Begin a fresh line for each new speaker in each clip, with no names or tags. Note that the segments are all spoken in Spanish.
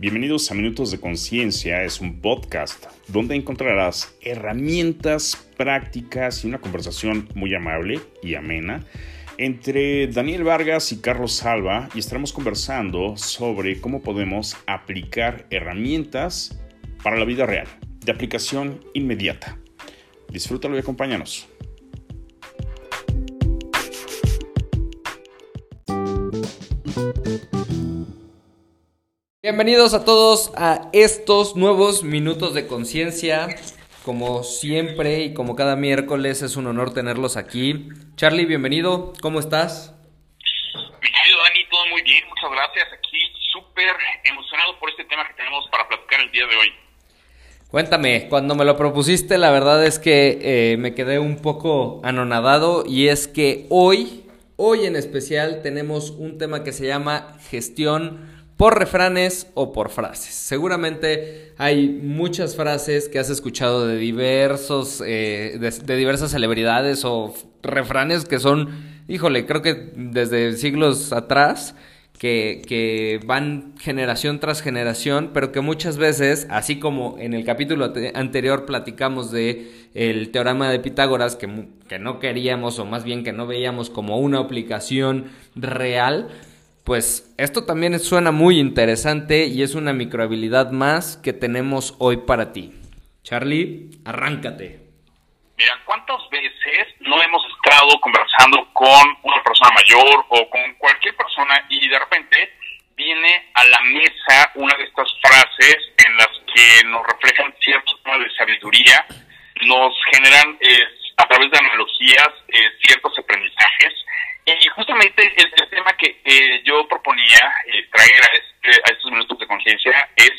Bienvenidos a Minutos de Conciencia, es un podcast donde encontrarás herramientas prácticas y una conversación muy amable y amena entre Daniel Vargas y Carlos Salva y estaremos conversando sobre cómo podemos aplicar herramientas para la vida real, de aplicación inmediata. Disfrútalo y acompáñanos.
Bienvenidos a todos a estos nuevos minutos de conciencia. Como siempre y como cada miércoles es un honor tenerlos aquí. Charlie, bienvenido. ¿Cómo estás?
Mi querido Dani, todo muy bien. Muchas gracias. Aquí súper emocionado por este tema que tenemos para platicar el día de hoy.
Cuéntame, cuando me lo propusiste, la verdad es que eh, me quedé un poco anonadado y es que hoy, hoy en especial, tenemos un tema que se llama gestión por refranes o por frases. Seguramente hay muchas frases que has escuchado de diversos, eh, de, diversas celebridades o refranes que son, híjole, creo que desde siglos atrás. Que, que, van generación tras generación, pero que muchas veces, así como en el capítulo anterior platicamos de el teorema de Pitágoras, que, que no queríamos o más bien que no veíamos como una aplicación real, pues esto también suena muy interesante y es una microhabilidad más que tenemos hoy para ti. Charlie, arráncate.
Mira, ¿cuántas veces no hemos estado conversando con una persona mayor o con cualquier persona y de repente viene a la mesa una de estas frases en las que nos reflejan ciertos temas de sabiduría, nos generan eh, a través de analogías eh, ciertos aprendizajes y justamente el, tema que eh, yo proponía eh, traer a, este, a estos minutos de conciencia es,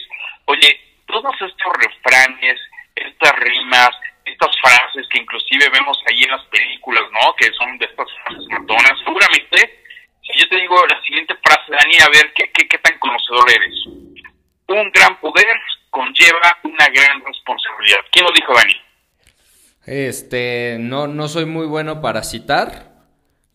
oye, todos estos refranes, estas rimas, estas frases que inclusive vemos ahí en las películas, ¿no? Que son de estas frases matonas, seguramente, si yo te digo la siguiente frase, Dani, a ver, ¿qué, qué, qué tan conocedor eres? Un gran poder conlleva una gran responsabilidad. ¿Quién lo dijo, Dani?
Este, no, no soy muy bueno para citar,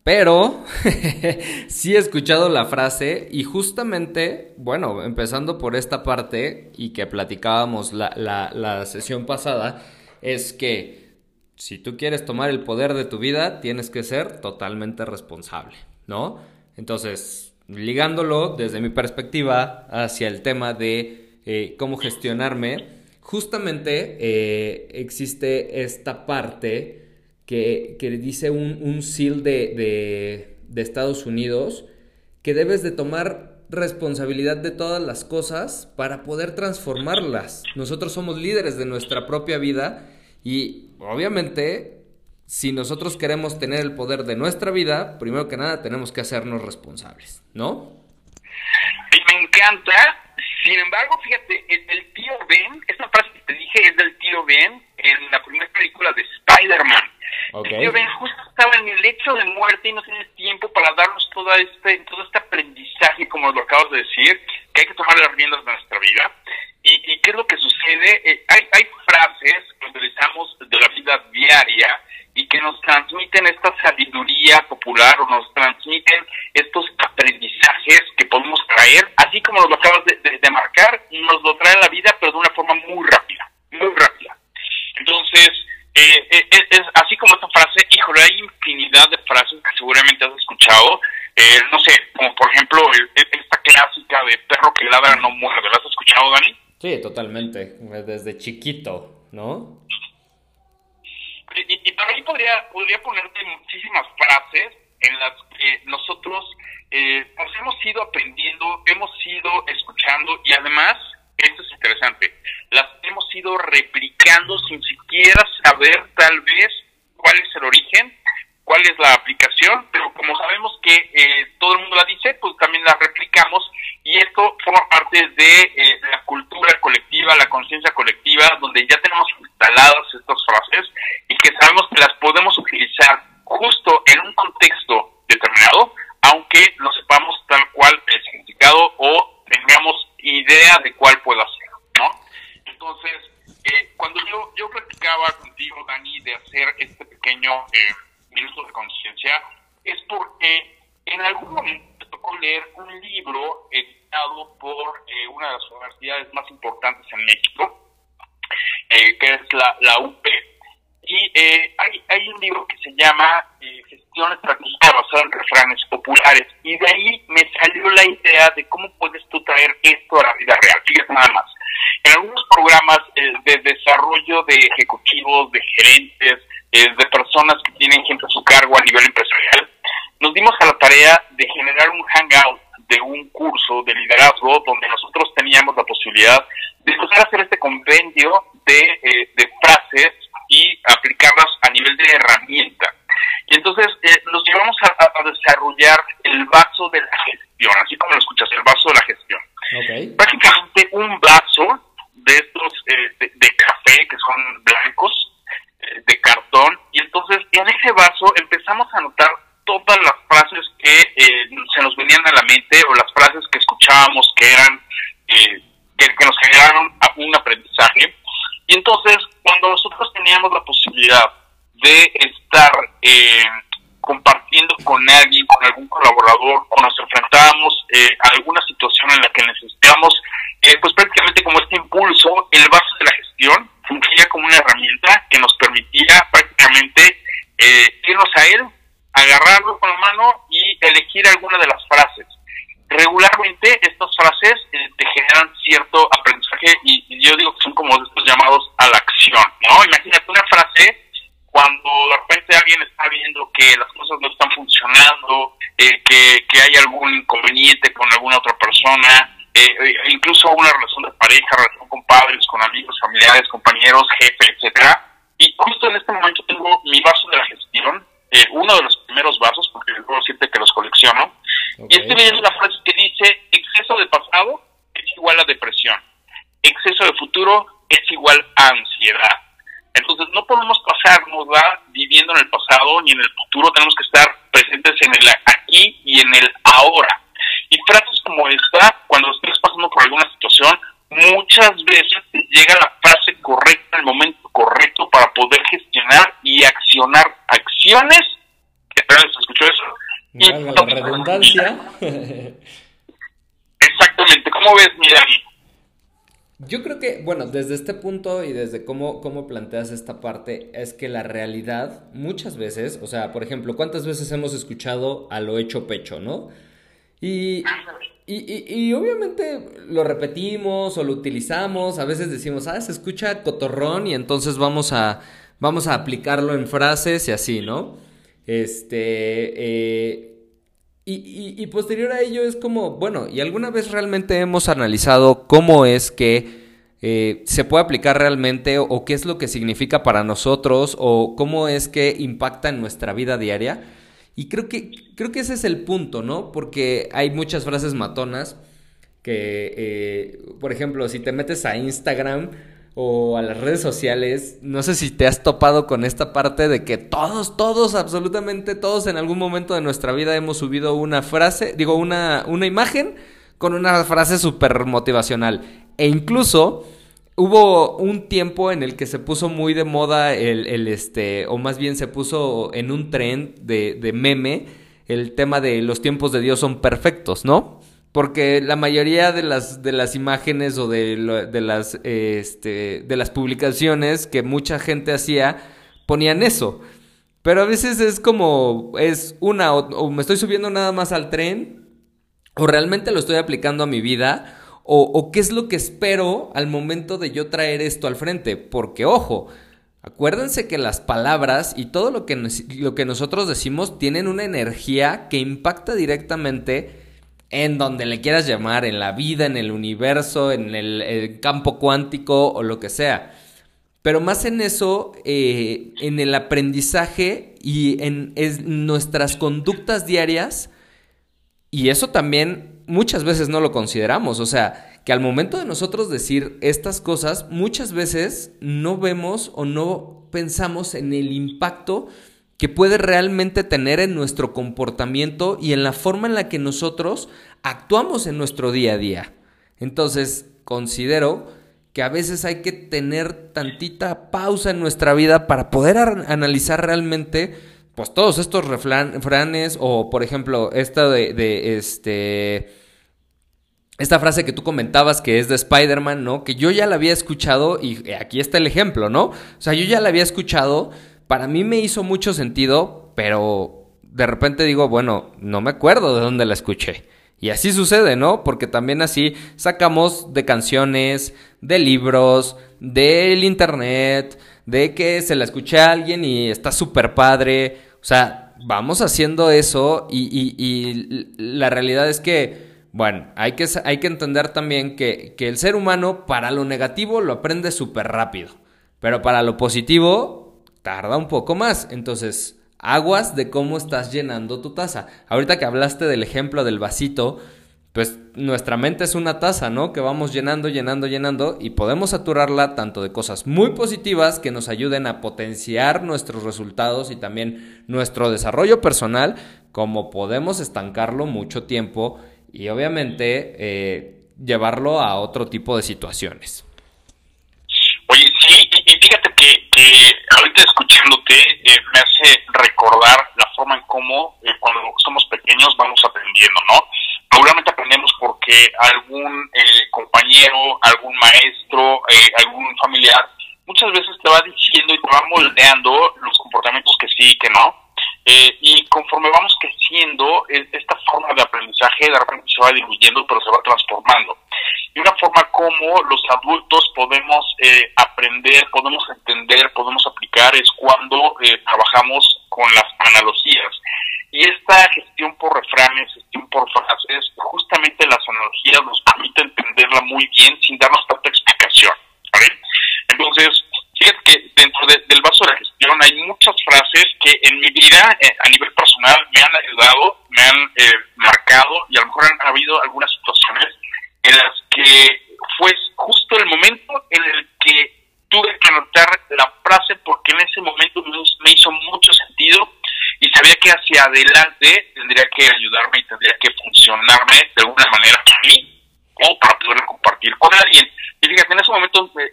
pero sí he escuchado la frase y justamente, bueno, empezando por esta parte y que platicábamos la, la, sesión pasada, es que si tú quieres tomar el poder de tu vida, tienes que ser totalmente responsable, ¿no? Entonces, ligándolo desde mi perspectiva hacia el tema de eh, cómo gestionarme, justamente eh, existe esta parte que, que dice un, un SEAL de, de, Estados Unidos que debes de tomar responsabilidad de todas las cosas para poder transformarlas. Nosotros somos líderes de nuestra propia vida y obviamente si nosotros queremos tener el poder de nuestra vida, primero que nada tenemos que hacernos responsables, ¿no?
Y me encanta, sin embargo, fíjate, el, tío Ben, esta frase que te dije es del tío Ben en la primera película de Spider-Man. Okay. Ben justo estaba en el hecho de muerte y no tiene tiempo para darnos todo este, todo este aprendizaje, como lo acabas de decir, que hay que tomar las riendas de nuestra vida. ¿Y, qué es lo que sucede? Eh, hay, hay frases que utilizamos de la vida diaria y que nos transmiten esta sabiduría popular o nos transmiten estos aprendizajes que podemos traer, así como nos lo acabas de, de marcar, nos lo trae la vida, pero de una forma muy rápida, muy rápida. Entonces, eh, eh, es, así como esta frase, híjole, hay infinidad de frases que seguramente has escuchado. Eh, no sé, como por ejemplo esta clásica de perro que ladra no muerde. ¿La has escuchado, Dani?
Sí, totalmente. Desde chiquito, ¿no?
Y, y para ahí podría, podría ponerte muchísimas frases en las que nosotros eh, pues hemos ido aprendiendo, hemos ido escuchando y además esto es interesante, las hemos ido replicando sin siquiera saber tal vez cuál es el origen, cuál es la aplicación, pero como sabemos que eh, todo el mundo la dice, pues también la replicamos y esto forma parte de eh, la cultura colectiva, la conciencia colectiva, donde ya tenemos instaladas estas frases y que sabemos que las podemos utilizar justo en un contexto determinado, aunque no sepamos tal cual el significado o tengamos idea de cuál puedo hacer, ¿no? Entonces, eh, cuando yo, yo platicaba contigo, Dani, de hacer este pequeño eh, de conciencia, es porque en algún momento tocó leer un libro editado por eh, una de las universidades más importantes en México, eh, que es la, UP. Y eh, hay, hay un libro que se llama Gestión Estratégica basada en refranes populares. Y de ahí me salió la idea de cómo puedes tú traer esto a la vida real. Fíjate nada más. En algunos programas de desarrollo de ejecutivos, de gerentes, de personas que tienen gente a su cargo a nivel empresarial, nos dimos a la tarea de generar un hangout de un curso de liderazgo donde nosotros teníamos la posibilidad de empezar a hacer este compendio de, eh, de frases y aplicarlas a nivel de herramienta. Y entonces eh, nos llevamos a, desarrollar el vaso de la gestión, así como lo escuchas, el vaso de la gestión. Okay. Básicamente un vaso de estos eh, de, café que son blancos, de cartón, y entonces en ese vaso empezamos a notar todas las frases que eh, se nos venían a la mente o las frases que escuchábamos que eran eh, que, nos generaron un aprendizaje. Y entonces cuando nosotros teníamos la posibilidad de estar eh, compartiendo con alguien, con algún colaborador o nos enfrentábamos a alguna situación en la que necesitamos pues prácticamente como este impulso, el vaso de la gestión fungía como una herramienta que nos permitía prácticamente irnos a él agarrarlo con la mano y elegir alguna de las frases. Regularmente estas frases eh, te generan cierto aprendizaje y, yo digo que son como estos llamados a la acción, ¿no? Imagínate una frase cuando de repente alguien está viendo que las cosas no están funcionando, eh, que, que hay algún inconveniente con alguna otra persona, eh, e incluso una relación de pareja, relación con padres, con amigos, familiares, compañeros, jefe, etcétera. Y justo en este momento tengo mi vaso de la gestión eh, uno de los primeros vasos, porque luego siempre que los colecciono, y este es una frase que dice, exceso de pasado es igual a depresión, exceso de futuro es igual a ansiedad. Entonces no podemos pasarnos viviendo en el pasado ni en el futuro, tenemos que estar presentes en el aquí y en el ahora. Y frases como esta, cuando estés pasando por alguna situación, muchas veces llega la frase correcta, el momento correcto para poder gestionar y accionar acciones. ¿Se escuchó eso?
Y la redundancia.
Exactamente. ¿Cómo ves, Mira?
Yo creo que, bueno, desde este punto y desde cómo, cómo planteas esta parte, es que la realidad muchas veces, o sea, por ejemplo, ¿cuántas veces hemos escuchado a lo hecho pecho, no? Y, y, obviamente lo repetimos o lo utilizamos, a veces decimos, ah, se escucha cotorrón y entonces vamos a, vamos a aplicarlo en frases y así, ¿no? Este, eh, y, posterior a ello es como, bueno, ¿y alguna vez realmente hemos analizado cómo es que eh, se puede aplicar realmente o qué es lo que significa para nosotros o cómo es que impacta en nuestra vida diaria? Y creo que, creo que ese es el punto, ¿no? Porque hay muchas frases matonas que, eh, por ejemplo, si te metes a Instagram o a las redes sociales, no sé si te has topado con esta parte de que todos, todos, absolutamente todos en algún momento de nuestra vida hemos subido una frase, digo, una, una imagen con una frase súper motivacional. E incluso Hubo un tiempo en el que se puso muy de moda el, este, o más bien se puso en un tren de, de meme el tema de los tiempos de Dios son perfectos, ¿no? Porque la mayoría de las, de las imágenes o de, de, las, este, de las publicaciones que mucha gente hacía ponían eso. Pero a veces es como, es una, o me estoy subiendo nada más al tren, o realmente lo estoy aplicando a mi vida, o, qué es lo que espero al momento de yo traer esto al frente. Porque, ojo, acuérdense que las palabras y todo lo que, lo que nosotros decimos tienen una energía que impacta directamente en donde le quieras llamar, en la vida, en el universo, en el, campo cuántico o lo que sea. Pero más en eso, eh, en el aprendizaje y en nuestras conductas diarias, y eso también muchas veces no lo consideramos. O sea, que al momento de nosotros decir estas cosas, muchas veces no vemos o no pensamos en el impacto que puede realmente tener en nuestro comportamiento y en la forma en la que nosotros actuamos en nuestro día a día. Entonces, considero que a veces hay que tener tantita pausa en nuestra vida para poder analizar realmente pues todos estos refranes o por ejemplo esta de, este esta frase que tú comentabas que es de Spider-Man, ¿no? Que yo ya la había escuchado y aquí está el ejemplo, ¿no? O sea, yo ya la había escuchado, para mí me hizo mucho sentido, pero de repente digo, bueno, no me acuerdo de dónde la escuché. Y así sucede, ¿no? Porque también así sacamos de canciones, de libros, del internet, de que se la escuché a alguien y está súper padre. O sea, vamos haciendo eso y, y, la realidad es que, bueno, hay que, hay que entender también que, que el ser humano para lo negativo lo aprende súper rápido, pero para lo positivo tarda un poco más. Entonces, aguas de cómo estás llenando tu taza. Ahorita que hablaste del ejemplo del vasito, pues nuestra mente es una taza, ¿no? Que vamos llenando, llenando, llenando y podemos saturarla tanto de cosas muy positivas que nos ayuden a potenciar nuestros resultados y también nuestro desarrollo personal, como podemos estancarlo mucho tiempo y obviamente eh, llevarlo a otro tipo de situaciones.
Oye, sí, y fíjate que, ahorita escuchándote eh, me hace recordar la forma en cómo eh, cuando somos pequeños vamos aprendiendo, ¿no? Seguramente aprendemos porque algún eh, compañero, algún maestro, eh, algún familiar, muchas veces te va diciendo y te va moldeando los comportamientos que sí y que no. Eh, y conforme vamos creciendo, esta forma de aprendizaje de repente se va diluyendo, pero se va transformando. Y una forma como los adultos podemos aprender, podemos entender, podemos aplicar es cuando trabajamos con las analogías. Y esta gestión por refranes, gestión por frases, justamente nos permite entenderla muy bien sin darnos tanta explicación. Entonces, fíjate que dentro del vaso de la gestión hay muchas frases que en mi vida, eh, a nivel personal, me han ayudado, me han eh, marcado y a lo mejor han habido algunas situaciones en las que fue justo el momento en el que tuve que anotar la frase porque en ese momento me hizo mucho sentido y sabía que hacia adelante tendría que ayudarme y tendría que funcionarme de alguna manera para mí o para poder compartir con alguien. Y fíjate, en ese momento eh,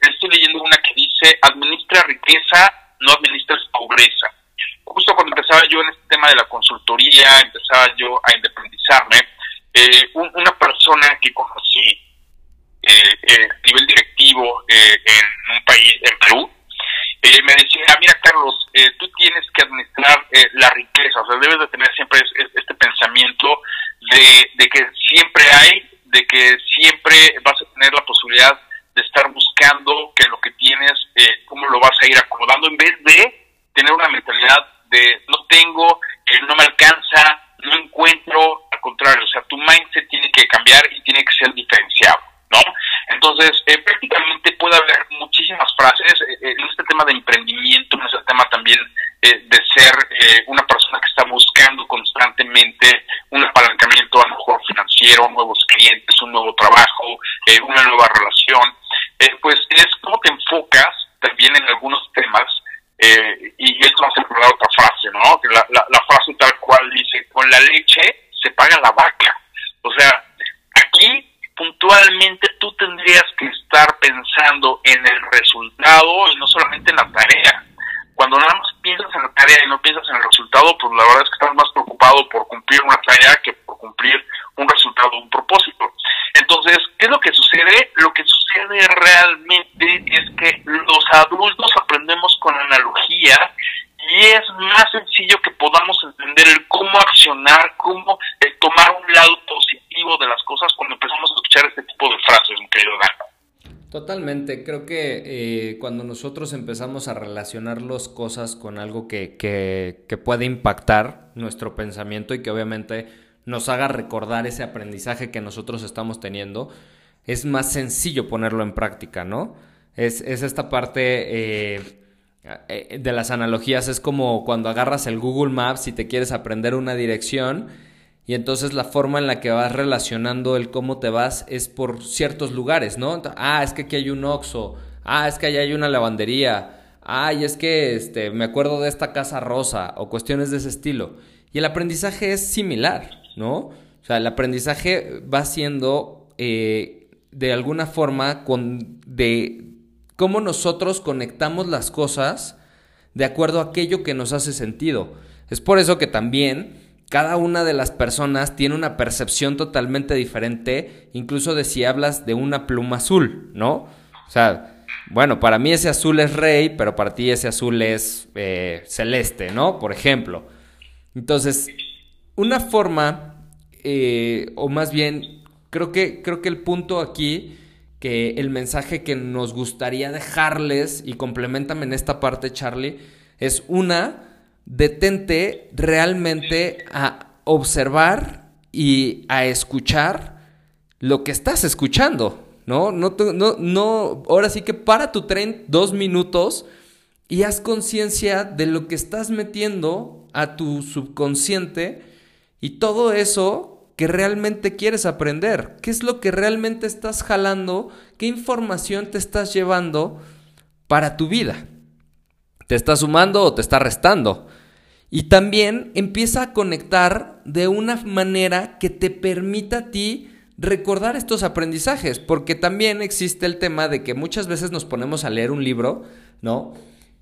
leyendo una que dice, administra riqueza, no administres pobreza. Justo cuando empezaba yo en este tema de la consultoría, empezaba yo a independizarme, eh, una persona que conocí eh, eh, a nivel directivo en un país, en Perú, me decía, mira Carlos, tú tienes que administrar la riqueza, o sea, debes de tener siempre este pensamiento de, de que siempre hay, de que siempre vas a tener la posibilidad de estar buscando que lo que tienes, eh, cómo lo vas a ir acomodando, en vez de tener una mentalidad de no tengo, eh, no me alcanza, no encuentro, al contrario, o sea, tu mindset tiene que cambiar y tiene que ser diferenciado, ¿no? Entonces, eh, prácticamente puede haber muchísimas frases eh, en este tema de emprendimiento, en este tema también de ser una persona que está buscando constantemente un apalancamiento a lo mejor financiero, nuevos clientes, un nuevo trabajo, una nueva relación, pues es cómo te enfocas también en algunos temas y esto hace por otra frase, ¿no? La, la, la frase tal cual dice, con la leche se paga la vaca. O sea, aquí puntualmente tú tendrías que estar pensando en el resultado y no solamente en la tarea. Cuando nada más piensas en la tarea y no piensas en el resultado, pues la verdad es que estás más preocupado por una tarea que por cumplir un resultado, un propósito. Entonces, ¿qué es lo que sucede? Lo que sucede realmente es que los adultos aprendemos con analogía y es más sencillo que podamos entender el cómo accionar, cómo eh, tomar un lado positivo de las cosas cuando empezamos a escuchar este tipo de frases, mi querido
Creo que eh, cuando nosotros empezamos a relacionar las cosas con algo que, que, que puede impactar nuestro pensamiento y que obviamente nos haga recordar ese aprendizaje que nosotros estamos teniendo, es más sencillo ponerlo en práctica, ¿no? Es, es esta parte eh, eh, de las analogías, es como cuando agarras el Google Maps y te quieres aprender una dirección y entonces la forma en la que vas relacionando el cómo te vas es por ciertos lugares, ¿no? Ah, es que aquí hay un Oxxo. Ah, es que allá hay una lavandería. Ah, y es que este, me acuerdo de esta casa rosa o cuestiones de ese estilo. Y el aprendizaje es similar, ¿no? O sea, el aprendizaje va siendo eh, de alguna forma con, de cómo nosotros conectamos las cosas de acuerdo a aquello que nos hace sentido. Es por eso que también cada una de las personas tiene una percepción totalmente diferente, incluso de si hablas de una pluma azul, ¿no? O sea, bueno, para mí ese azul es rey, pero para ti ese azul es eh, celeste, ¿no? Por ejemplo. Entonces, una forma, eh, o más bien, creo que, creo que el punto aquí, que el mensaje que nos gustaría dejarles, y complementame en esta parte, Charlie, es una, detente realmente a observar y a escuchar lo que estás escuchando, ¿no? No, no, no, ahora sí que para tu tren dos minutos y haz conciencia de lo que estás metiendo a tu subconsciente y todo eso que realmente quieres aprender. ¿Qué es lo que realmente estás jalando? ¿Qué información te estás llevando para tu vida? ¿Te está sumando o te está restando? Y también empieza a conectar de una manera que te permita a ti recordar estos aprendizajes, porque también existe el tema de que muchas veces nos ponemos a leer un libro, ¿no?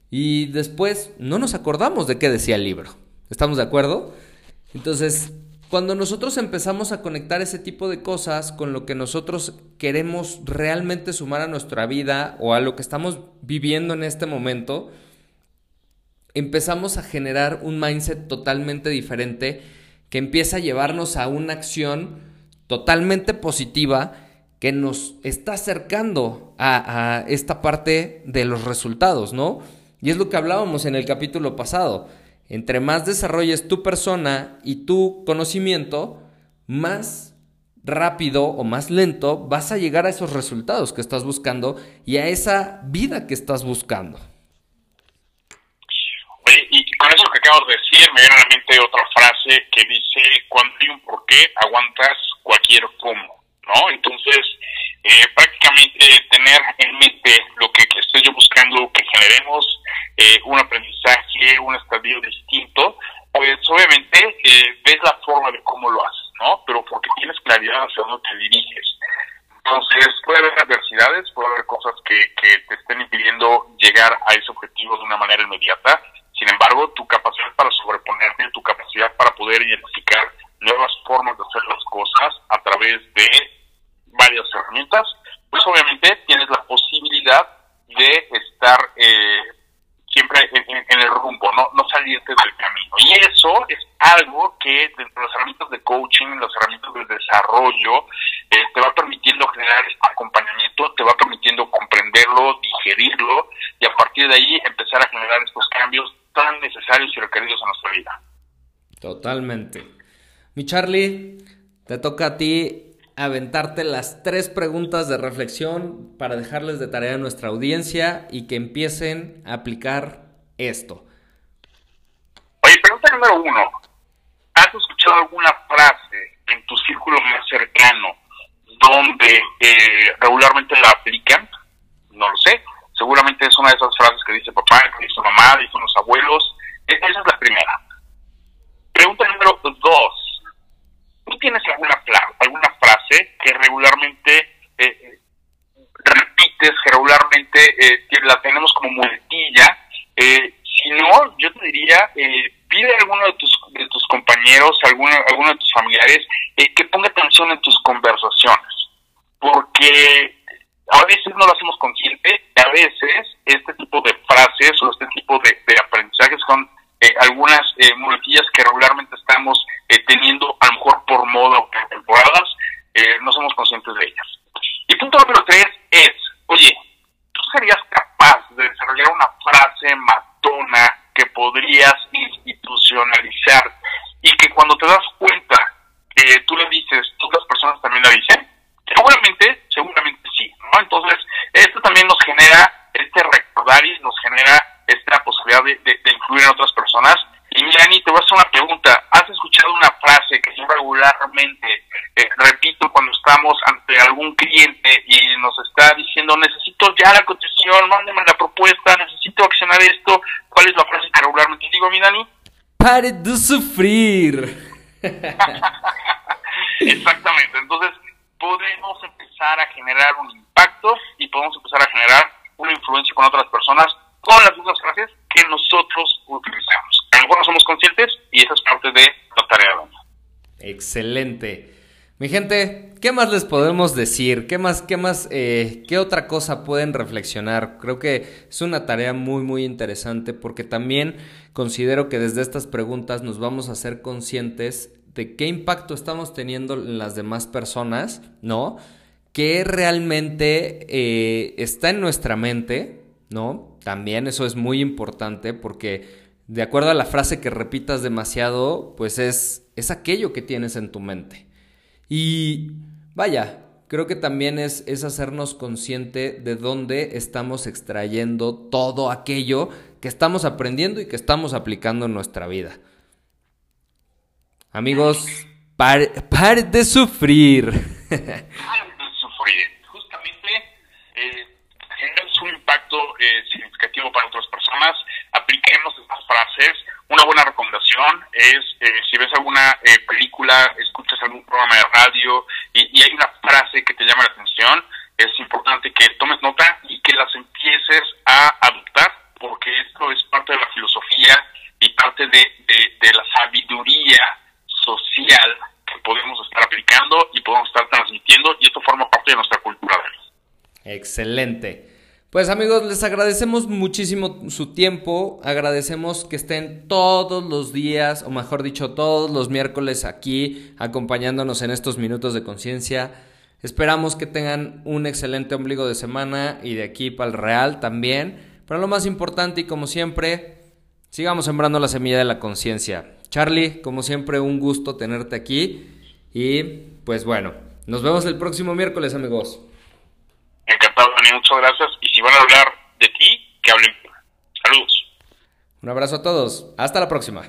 Y después no nos acordamos de qué decía el libro. ¿Estamos de acuerdo? Entonces, cuando nosotros empezamos a conectar ese tipo de cosas con lo que nosotros queremos realmente sumar a nuestra vida o a lo que estamos viviendo en este momento, empezamos a generar un mindset totalmente diferente que empieza a llevarnos a una acción totalmente positiva que nos está acercando a, esta parte de los resultados, ¿no? Y es lo que hablábamos en el capítulo pasado. Entre más desarrolles tu persona y tu conocimiento, más rápido o más lento vas a llegar a esos resultados que estás buscando y a esa vida que estás buscando
con eso que acabo de decir, me viene a la mente otra frase que dice, cuando hay un porqué, aguantas cualquier cómo, ¿no? Entonces, eh, prácticamente tener en mente lo que, estoy yo buscando, que generemos eh, un aprendizaje, un estadio distinto, pues obviamente eh, ves la forma de cómo lo haces, ¿no? Pero porque tienes claridad hacia dónde te diriges. Entonces, puede haber adversidades, puede haber cosas que, que te estén impidiendo llegar a ese objetivo de una manera inmediata, sin embargo, tu capacidad para sobreponerte, tu capacidad para poder identificar nuevas formas de hacer las cosas a través de varias herramientas, pues obviamente tienes la posibilidad de estar eh, siempre en, el rumbo, ¿no? no salirte del camino. Y eso es algo que dentro de las herramientas de coaching, las herramientas de desarrollo, eh, te va permitiendo generar este acompañamiento, te va permitiendo comprenderlo, digerirlo y a partir de ahí empezar a generar estos cambios necesarios y requeridos en nuestra vida.
Totalmente. Mi Charlie, te toca a ti aventarte las tres preguntas de reflexión para dejarles de tarea a nuestra audiencia y que empiecen a aplicar esto.
Oye, pregunta número uno. ¿Has escuchado alguna frase en tu círculo más cercano donde eh, regularmente la aplican? No lo sé seguramente es una de esas frases que dice papá, que dice mamá, dicen los abuelos. E-, esa es la primera. Pregunta número dos. ¿Tú tienes alguna, alguna frase que regularmente eh, eh, repites, que regularmente eh, la tenemos como muletilla? si no, yo te diría, pide a alguno de tus, compañeros, a alguno, alguno de tus familiares, que ponga atención en tus conversaciones. Porque a veces no lo hacemos consciente, a veces este tipo de frases o este tipo de, aprendizajes son eh, eh, muletillas que regularmente estamos eh, teniendo, a lo mejor por moda o por temporadas, eh, no somos conscientes de ellas. Y punto número tres es, oye, ¿tú serías capaz de desarrollar una frase matona que podrías institucionalizar y que cuando te das cuenta que tú le dices, otras personas también la dicen? Seguramente, seguramente sí, ¿no? Entonces, esto también nos genera este recordar y nos genera esta posibilidad de, incluir a otras personas. Y Milani, te voy a hacer una pregunta. ¿Has escuchado una frase que yo eh, repito cuando estamos ante algún cliente y nos está diciendo, necesito ya la cotización, mándeme la propuesta, necesito accionar esto? ¿Cuál es la frase que regularmente digo, mi Dani?
Pare de sufrir.
Exactamente. Entonces, podemos empezar a generar un impacto y podemos empezar a generar una influencia con otras personas con las mismas frases que nosotros utilizamos. A lo mejor no somos conscientes,
Excelente. Mi gente, ¿qué más les podemos decir? ¿Qué más, qué más, eh, qué otra cosa pueden reflexionar? Creo que es una tarea muy, muy interesante porque también considero que desde estas preguntas nos vamos a ser conscientes de qué impacto estamos teniendo en las demás personas, ¿no? ¿Qué realmente eh, está en nuestra mente, ¿no? También eso es muy importante porque de acuerdo a la frase que repitas demasiado, pues es, es aquello que tienes en tu mente. Y vaya, creo que también es, es hacernos consciente de dónde estamos extrayendo todo aquello que estamos aprendiendo y que estamos aplicando en nuestra vida. Amigos, pare, de sufrir.
Pare de sufrir. Justamente eh, un impacto eh, significativo para otras personas. Apliquemos frases. Una buena recomendación es, eh, si ves alguna eh, película, escuchas algún programa de radio y, hay una frase que te llama la atención, es importante que tomes nota y que las empieces a adoptar, porque esto es parte de la filosofía y parte de, la sabiduría social que podemos estar aplicando y podemos estar transmitiendo y esto forma parte de nuestra cultura.
Excelente. Pues amigos, les agradecemos muchísimo su tiempo, agradecemos que estén todos los días, o mejor dicho, todos los miércoles aquí acompañándonos en estos minutos de conciencia. Esperamos que tengan un excelente ombligo de semana y de aquí para el real también. Pero lo más importante y como siempre, sigamos sembrando la semilla de la conciencia. Charlie, como siempre, un gusto tenerte aquí y pues bueno, nos vemos el próximo miércoles amigos.
Encantado, Dani, muchas gracias. Y si van a hablar de ti, que hablen. Saludos.
Un abrazo a todos. Hasta la próxima.